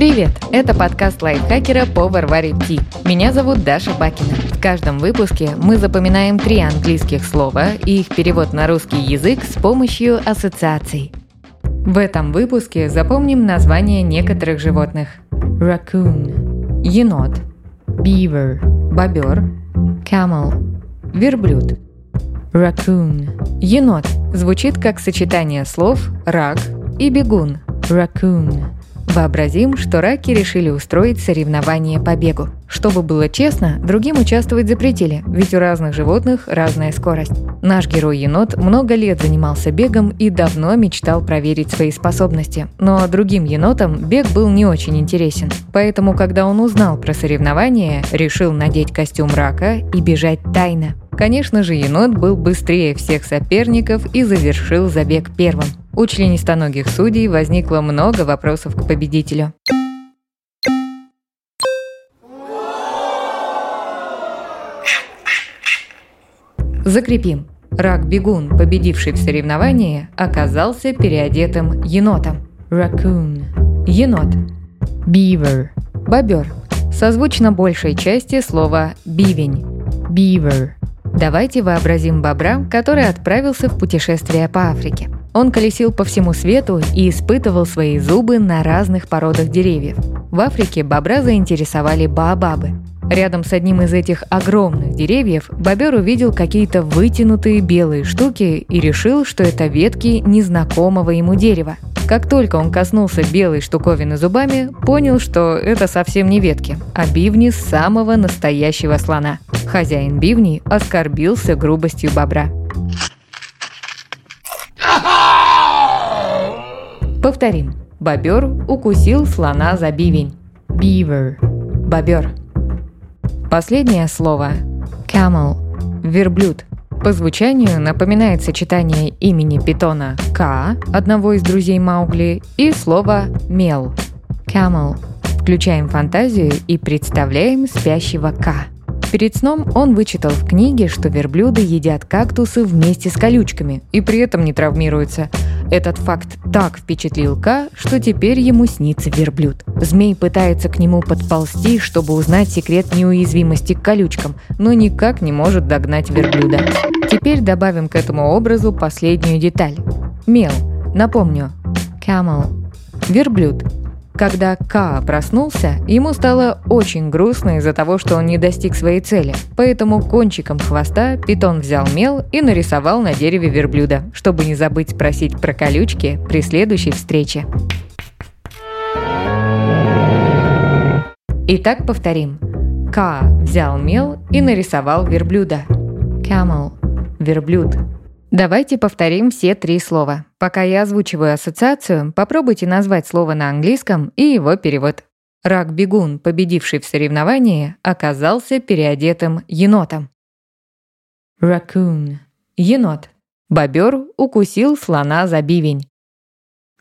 Привет! Это подкаст лайфхакера по Варваре Ти. Меня зовут Даша Бакина. В каждом выпуске мы запоминаем три английских слова и их перевод на русский язык с помощью ассоциаций. В этом выпуске запомним названия некоторых животных. Raccoon – енот, beaver – бобер, camel – верблюд. Raccoon – енот звучит как сочетание слов рак и бегун – raccoon – Вообразим, что раки решили устроить соревнование по бегу. Чтобы было честно, другим участвовать запретили, ведь у разных животных разная скорость. Наш герой-енот много лет занимался бегом и давно мечтал проверить свои способности. Но другим енотам бег был не очень интересен. Поэтому, когда он узнал про соревнование, решил надеть костюм рака и бежать тайно. Конечно же, енот был быстрее всех соперников и завершил забег первым. У членистоногих судей возникло много вопросов к победителю. Закрепим. Рак-бегун, победивший в соревновании, оказался переодетым енотом. Raccoon – енот. Beaver – бобер. Созвучно большей части слова бивень. Beaver. Давайте вообразим бобра, который отправился в путешествие по Африке. Он колесил по всему свету и испытывал свои зубы на разных породах деревьев. В Африке бобра заинтересовали баобабы. Рядом с одним из этих огромных деревьев бобер увидел какие-то вытянутые белые штуки и решил, что это ветки незнакомого ему дерева. Как только он коснулся белой штуковины зубами, понял, что это совсем не ветки, а бивни самого настоящего слона. Хозяин бивней оскорбился грубостью бобра. Повторим. Бобер укусил слона за бивень. Beaver. Бобер. Последнее слово. Camel. Верблюд. По звучанию напоминает сочетание имени питона К, одного из друзей Маугли, и слова мел. Camel. Включаем фантазию и представляем спящего К. Перед сном он вычитал в книге, что верблюды едят кактусы вместе с колючками и при этом не травмируются. Этот факт так впечатлил Ка, что теперь ему снится верблюд. Змей пытается к нему подползти, чтобы узнать секрет неуязвимости к колючкам, но никак не может догнать верблюда. Теперь добавим к этому образу последнюю деталь. Мел. Напомню. Camel. Верблюд. Когда Ка проснулся, ему стало очень грустно из-за того, что он не достиг своей цели. Поэтому кончиком хвоста питон взял мел и нарисовал на дереве верблюда, чтобы не забыть спросить про колючки при следующей встрече. Итак, повторим. Ка взял мел и нарисовал верблюда. Camel – верблюд. Давайте повторим все три слова. Пока я озвучиваю ассоциацию, попробуйте назвать слово на английском и его перевод. Рак-бегун, победивший в соревновании, оказался переодетым енотом. Raccoon – енот. Бобер укусил слона за бивень.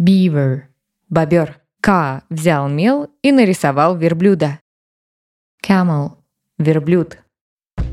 Beaver – бобер. К взял мел и нарисовал верблюда. Camel – верблюд.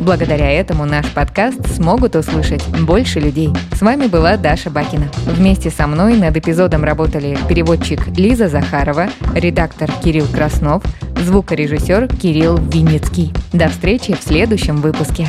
Благодаря этому наш подкаст смогут услышать больше людей. С вами была Даша Бакина. Вместе со мной над эпизодом работали переводчик Лиза Захарова, редактор Кирилл Краснов, звукорежиссер Кирилл Винницкий. До встречи в следующем выпуске.